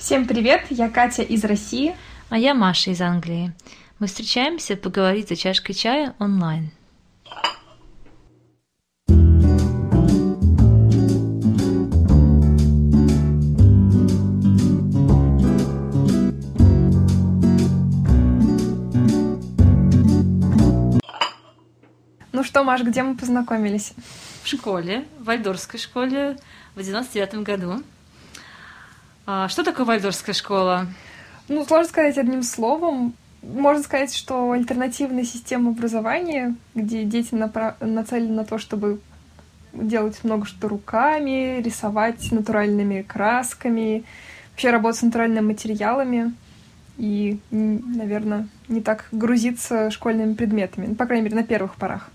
Всем привет, я Катя из России. А я Маша из Англии. Мы встречаемся поговорить за чашкой чая онлайн. Ну что, Маш, где мы познакомились? В школе, в Вальдорфской школе в 99 году. А что такое Вальдорфская школа? Ну, сложно сказать одним словом. Можно сказать, что альтернативная система образования, где дети напра- нацелены на то, чтобы делать много что руками, рисовать натуральными красками, вообще работать с натуральными материалами и, наверное, не так грузиться школьными предметами, ну, по крайней мере, на первых порах.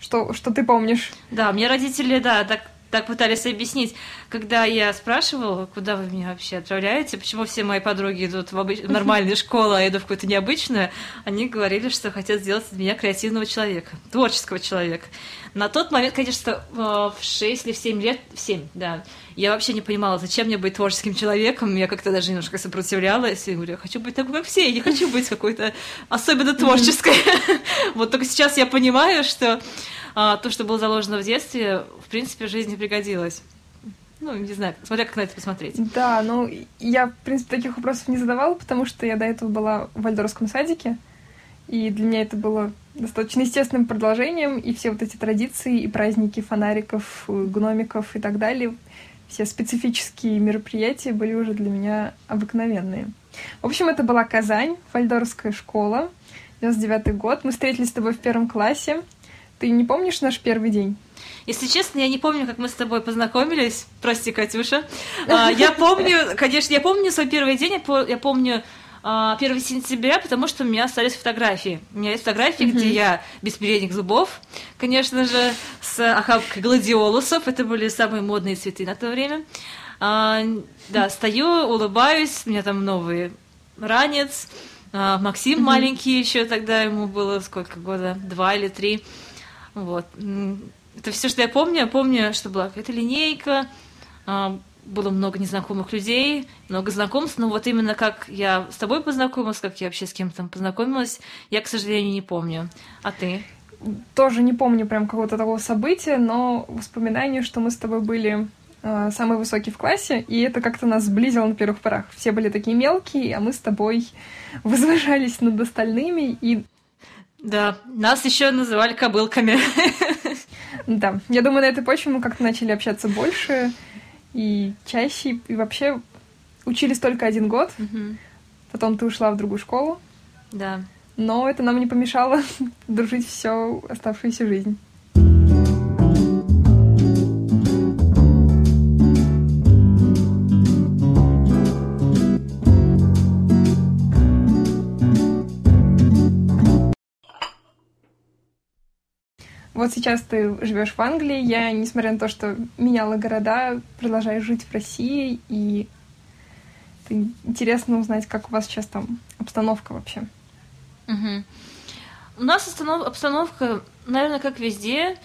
Что, что ты помнишь? Да, мне родители, да, так так пытались объяснить, когда я спрашивала, куда вы меня вообще отправляете, почему все мои подруги идут в обыч... нормальную школу, а я иду в какую-то необычную, они говорили, что хотят сделать из меня креативного человека, творческого человека. На тот момент, конечно, в 6 или в 7 лет, в 7, да, я вообще не понимала, зачем мне быть творческим человеком, я как-то даже немножко сопротивлялась, и говорю, я хочу быть такой, как все, я не хочу быть какой-то особенно творческой. Вот только сейчас я понимаю, что то, что было заложено в детстве, в принципе, в жизни пригодилось. Ну, не знаю, смотря как на это посмотреть. Да, ну, я, в принципе, таких вопросов не задавала, потому что я до этого была в Вальдорфском садике, и для меня это было достаточно естественным продолжением, и все вот эти традиции, и праздники фонариков, гномиков и так далее, все специфические мероприятия были уже для меня обыкновенные. В общем, это была Казань, Вальдорфская школа, 99 год. Мы встретились с тобой в первом классе. Ты не помнишь наш первый день? Если честно, я не помню, как мы с тобой познакомились. Прости, Катюша. А, я помню, конечно, я помню свой первый день, я помню 1 а, сентября, потому что у меня остались фотографии. У меня есть фотографии, mm-hmm. где я без передних зубов, конечно же, с охапкой гладиолусов. Это были самые модные цветы на то время. А, да, стою, улыбаюсь, у меня там новый ранец. Максим mm-hmm. маленький еще тогда, ему было сколько года? Два или три. Вот. Это все, что я помню. Я помню, что была какая-то линейка, а, было много незнакомых людей, много знакомств, но вот именно как я с тобой познакомилась, как я вообще с кем-то познакомилась, я, к сожалению, не помню. А ты? Тоже не помню прям какого-то такого события, но воспоминания, что мы с тобой были э, самые высокие в классе, и это как-то нас сблизило на первых порах. Все были такие мелкие, а мы с тобой возвышались над остальными, и да, нас еще называли кобылками. Да, я думаю, на этой почве мы как-то начали общаться больше и чаще, и вообще учились только один год. Потом ты ушла в другую школу. Да. Но это нам не помешало дружить всю оставшуюся жизнь. Вот сейчас ты живешь в Англии, я, несмотря на то, что меняла города, продолжаю жить в России, и это интересно узнать, как у вас сейчас там обстановка вообще. Угу. У нас обстановка, наверное, как везде,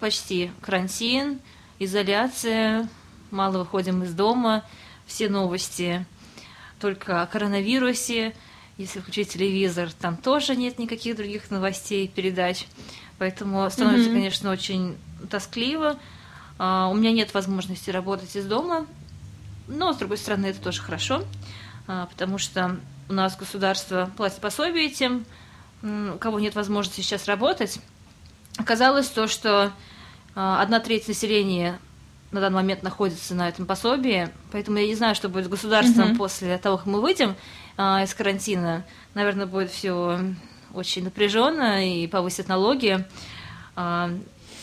почти карантин, изоляция, мало выходим из дома, все новости только о коронавирусе. Если включить телевизор, там тоже нет никаких других новостей, передач. Поэтому становится, mm-hmm. конечно, очень тоскливо. Uh, у меня нет возможности работать из дома, но, с другой стороны, это тоже хорошо, uh, потому что у нас государство платит пособие тем, у кого нет возможности сейчас работать. Оказалось то, что uh, одна треть населения на данный момент находится на этом пособии, поэтому я не знаю, что будет с государством mm-hmm. после того, как мы выйдем из карантина. Наверное, будет все очень напряженно и повысят налоги а,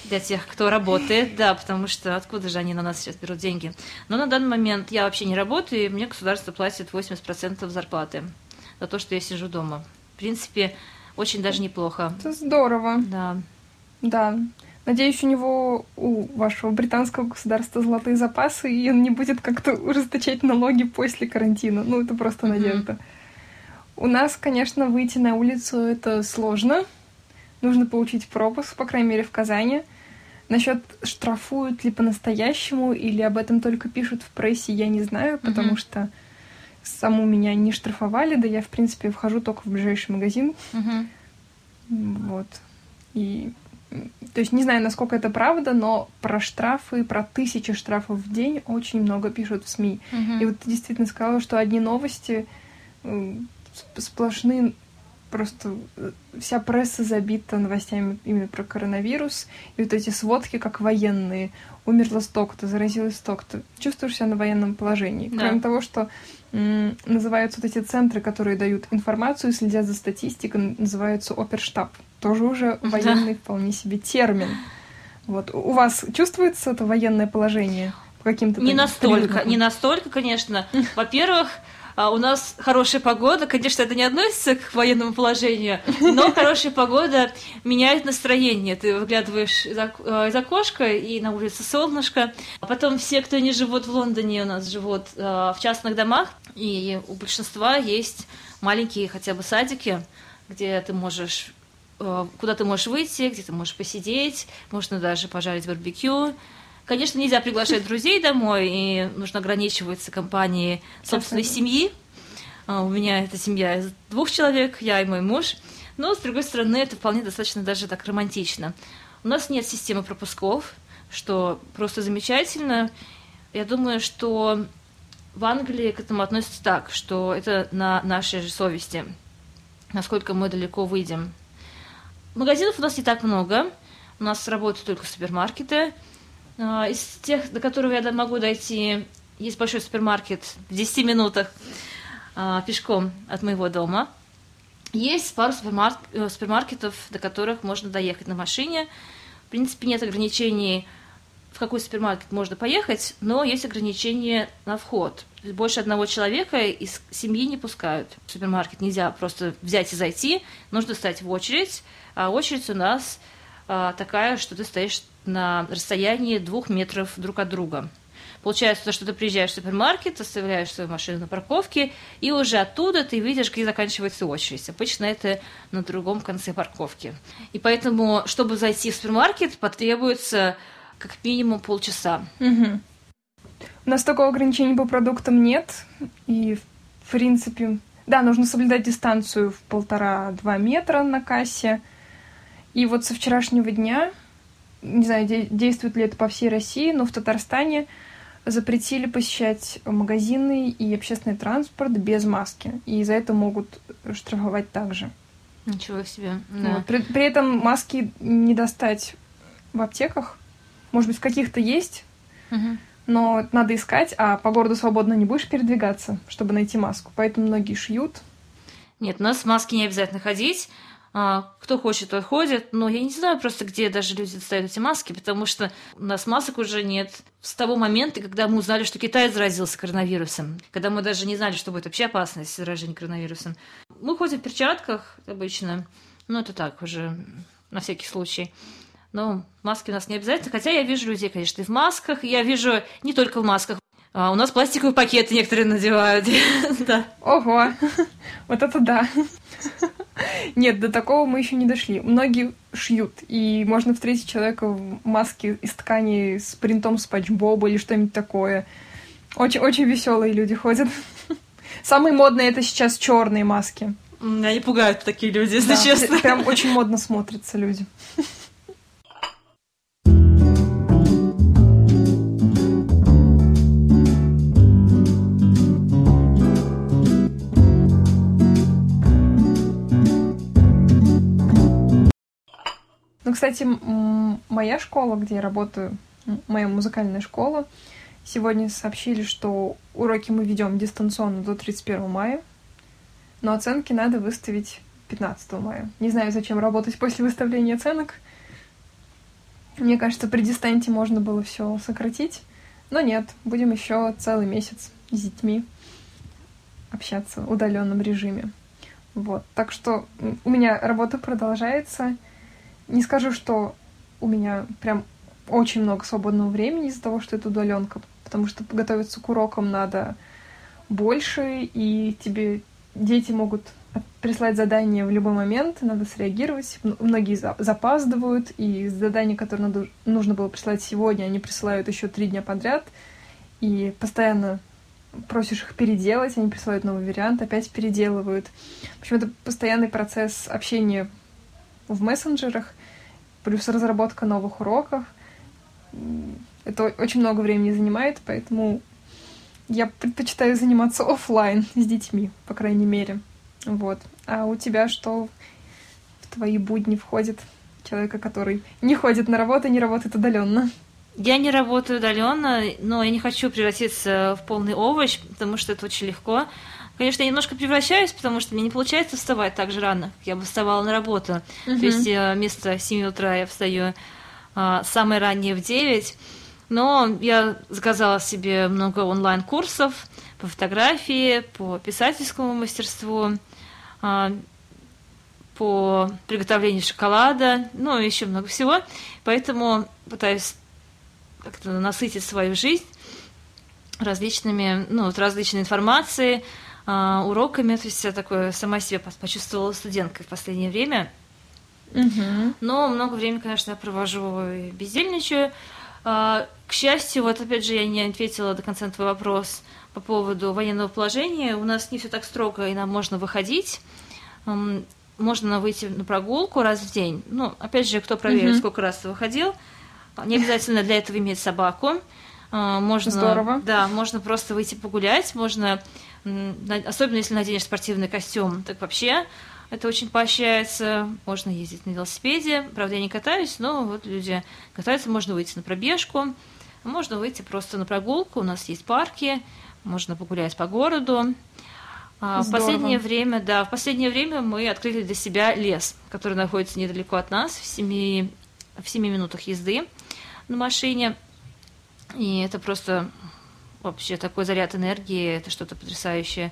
для тех, кто работает, да, потому что откуда же они на нас сейчас берут деньги. Но на данный момент я вообще не работаю, и мне государство платит 80% зарплаты за то, что я сижу дома. В принципе, очень даже неплохо. Это здорово. Да. Да. Надеюсь, у него, у вашего британского государства золотые запасы, и он не будет как-то ужесточать налоги после карантина. Ну, это просто надежда. Mm-hmm. У нас, конечно, выйти на улицу это сложно. Нужно получить пропуск, по крайней мере, в Казани. Насчет штрафуют ли по-настоящему или об этом только пишут в прессе, я не знаю, потому mm-hmm. что саму меня не штрафовали, да я, в принципе, вхожу только в ближайший магазин. Мгм. Вот. И то есть не знаю, насколько это правда, но про штрафы, про тысячи штрафов в день очень много пишут в СМИ. Мгм. И вот ты действительно сказала, что одни новости сплошные, просто э, вся пресса забита новостями именно про коронавирус. И вот эти сводки, как военные. Умерло столько-то, заразилось столько-то. Чувствуешь себя на военном положении. Да. Кроме того, что м, называются вот эти центры, которые дают информацию, следят за статистикой, называются оперштаб. Тоже уже Да. военный вполне себе термин. Вот. У вас чувствуется это военное положение? По каким-то Не настолько, не настолько, конечно. Во-первых, а, у нас хорошая погода, конечно, это не относится к военному положению, но хорошая погода меняет настроение. Ты выглядываешь из э, из окошка, и на улице солнышко. А потом все, кто не живут в Лондоне, у нас живут э, в частных домах, и у большинства есть маленькие хотя бы садики, где ты можешь э, куда ты можешь выйти, где ты можешь посидеть, можно даже пожарить барбекю. Конечно, нельзя приглашать друзей домой, и нужно ограничиваться компанией собственной семьи. А, У меня это семья из двух человек, я и мой муж. Но, с другой стороны, это вполне достаточно даже так романтично. У нас нет системы пропусков, что просто замечательно. Я думаю, что в Англии к этому относятся так, что это на нашей же совести, насколько мы далеко выйдем. Магазинов у нас не так много. У нас работают только супермаркеты. А, Из тех, до которых я могу дойти, есть большой супермаркет в 10 минутах а, пешком от моего дома. Есть пару супермар- э, супермаркетов, до которых можно доехать на машине. В принципе, нет ограничений, в какой супермаркет можно поехать, но есть ограничения на вход. Больше одного человека из семьи не пускают в супермаркет. Нельзя просто взять и зайти, нужно стать в очередь. А очередь у нас такая, что ты стоишь на расстоянии двух метров друг от друга. Получается, то, что ты приезжаешь в супермаркет, оставляешь свою машину на парковке, и уже оттуда ты видишь, где заканчивается очередь. Обычно это на другом конце парковки. И поэтому, чтобы зайти в супермаркет, потребуется как минимум полчаса. Мгм. У нас такого ограничения по продуктам нет. И, в принципе, да, нужно соблюдать дистанцию в полтора-два метра на кассе. И вот со вчерашнего дня, не знаю, де- действует ли это по всей России, но в Татарстане запретили посещать магазины и общественный транспорт без маски. И за это могут штрафовать также. Ничего себе. Да. Вот. При, при этом маски не достать в аптеках. Может быть, в каких-то есть, Мгм. но надо искать, а по городу свободно не будешь передвигаться, чтобы найти маску. Поэтому многие шьют. Нет, у нас маски не обязательно ходить. А, Кто хочет, тот ходит. Но я не знаю просто, где даже люди достают эти маски, потому что у нас масок уже нет. С того момента, когда мы узнали, что Китай заразился коронавирусом, когда мы даже не знали, что будет вообще опасность заражения коронавирусом. Мы ходим в перчатках обычно. Ну, это так уже, на всякий случай. Но маски у нас не обязательно. Хотя я вижу людей, конечно, и в масках. Я вижу не только в масках. А, у нас пластиковые пакеты некоторые надевают. Да. Ого! Вот это да! Нет, до такого мы еще не дошли. Многие шьют, и можно встретить человека в маске из ткани с принтом Спанч Боба или что-нибудь такое. Очень-очень веселые люди ходят. Самые модные это сейчас черные маски. Меня не пугают такие люди, если Да, честно. Прям очень модно смотрятся люди. Ну, кстати, моя школа, где я работаю, моя музыкальная школа, сегодня сообщили, что уроки мы ведем дистанционно до 31 мая, но оценки надо выставить 15 мая. Не знаю, зачем работать после выставления оценок. Мне кажется, при дистанте можно было все сократить. Но нет, будем еще целый месяц с детьми общаться в удаленном режиме. Вот. Так что у меня работа продолжается. Не скажу, что у меня прям очень много свободного времени из-за того, что это удаленка, потому что готовиться к урокам надо больше, и тебе дети могут прислать задание в любой момент, надо среагировать. Многие за- запаздывают, и задания, которые надо, нужно было прислать сегодня, они присылают еще три дня подряд, и постоянно просишь их переделать, они присылают новый вариант, опять переделывают. В общем, это постоянный процесс общения в мессенджерах, плюс разработка новых уроков. Это очень много времени занимает, поэтому я предпочитаю заниматься офлайн с детьми, по крайней мере. Вот. А у тебя что в твои будни входит человека, который не ходит на работу и не работает удаленно? Я не работаю удаленно, но я не хочу превратиться в полный овощ, потому что это очень легко. Конечно, я немножко превращаюсь, потому что мне не получается вставать так же рано, как я бы вставала на работу. Mm-hmm. То есть э, вместо 7 утра я встаю а, самое раннее в 9. Но я заказала себе много онлайн-курсов по фотографии, по писательскому мастерству, а, по приготовлению шоколада, ну и еще много всего. Поэтому пытаюсь как-то насытить свою жизнь различными, ну, вот различной информацией, а, уроками. То есть я такое сама себя почувствовала студенткой в последнее время. Угу. Но много времени, конечно, я провожу и бездельничаю. А, к счастью, вот опять же, я не ответила до конца на твой вопрос по поводу военного положения. У нас не все так строго, и нам можно выходить. Можно выйти на прогулку раз в день. Ну, опять же, кто проверит, сколько раз ты выходил. Не обязательно для этого иметь собаку. А, можно, Здорово. Да, можно просто выйти погулять, можно, особенно если наденешь спортивный костюм, так вообще это очень поощряется. Можно ездить на велосипеде. Правда, я не катаюсь, но вот люди катаются. Можно выйти на пробежку, можно выйти просто на прогулку. У нас есть парки, можно погулять по городу. А, в последнее время, да, в последнее время мы открыли для себя лес, который находится недалеко от нас, в семи, в семи минутах езды на машине. И это просто вообще такой заряд энергии, это что-то потрясающее.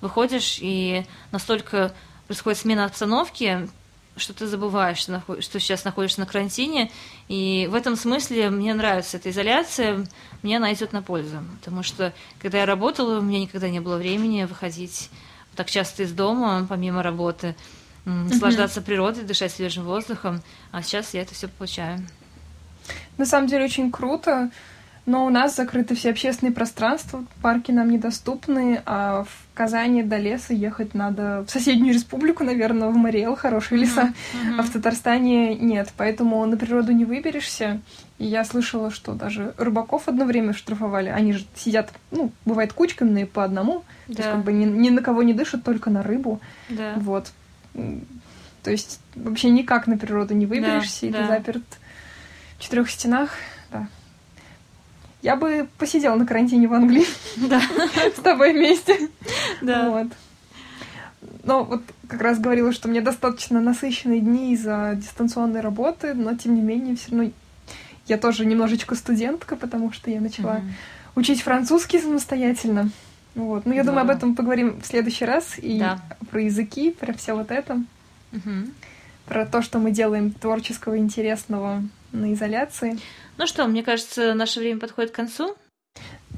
Выходишь и настолько происходит смена обстановки, что ты забываешь, что, что сейчас находишься на карантине. И в этом смысле мне нравится эта изоляция, мне она идет на пользу. Потому что, когда я работала, у меня никогда не было времени выходить так часто из дома, помимо работы, наслаждаться mm-hmm. природой, дышать свежим воздухом. А сейчас я это все получаю. На самом деле очень круто но у нас закрыты все общественные пространства, парки нам недоступны, а в Казани до леса ехать надо в соседнюю республику, наверное, в Мариэл, хорошие леса, mm-hmm. а в Татарстане нет, поэтому на природу не выберешься. И я слышала, что даже рыбаков одно время штрафовали. Они же сидят, ну, бывает кучками по одному, да. то есть как бы ни, ни на кого не дышат, только на рыбу. Да. Вот. То есть вообще никак на природу не выберешься, да, и да. ты заперт четырех стенах. Да. Я бы посидела на карантине в Англии. Да. С тобой вместе. Да. Вот. Но вот как раз говорила, что мне достаточно насыщенные дни из-за дистанционной работы, но тем не менее все равно я тоже немножечко студентка, потому что я начала mm учить французский самостоятельно. Вот. Ну, я да. думаю, об этом поговорим в следующий раз. И да. про языки, про все вот это. Угу. Про то, что мы делаем творческого, интересного на изоляции. Ну что, мне кажется, наше время подходит к концу.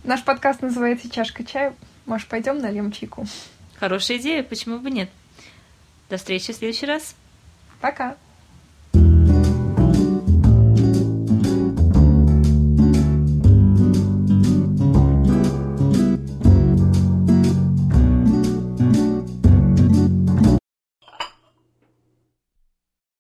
Наш подкаст называется «Чашка чая». Может, пойдем нальем чайку? Хорошая идея, почему бы нет? До встречи в следующий раз. Пока.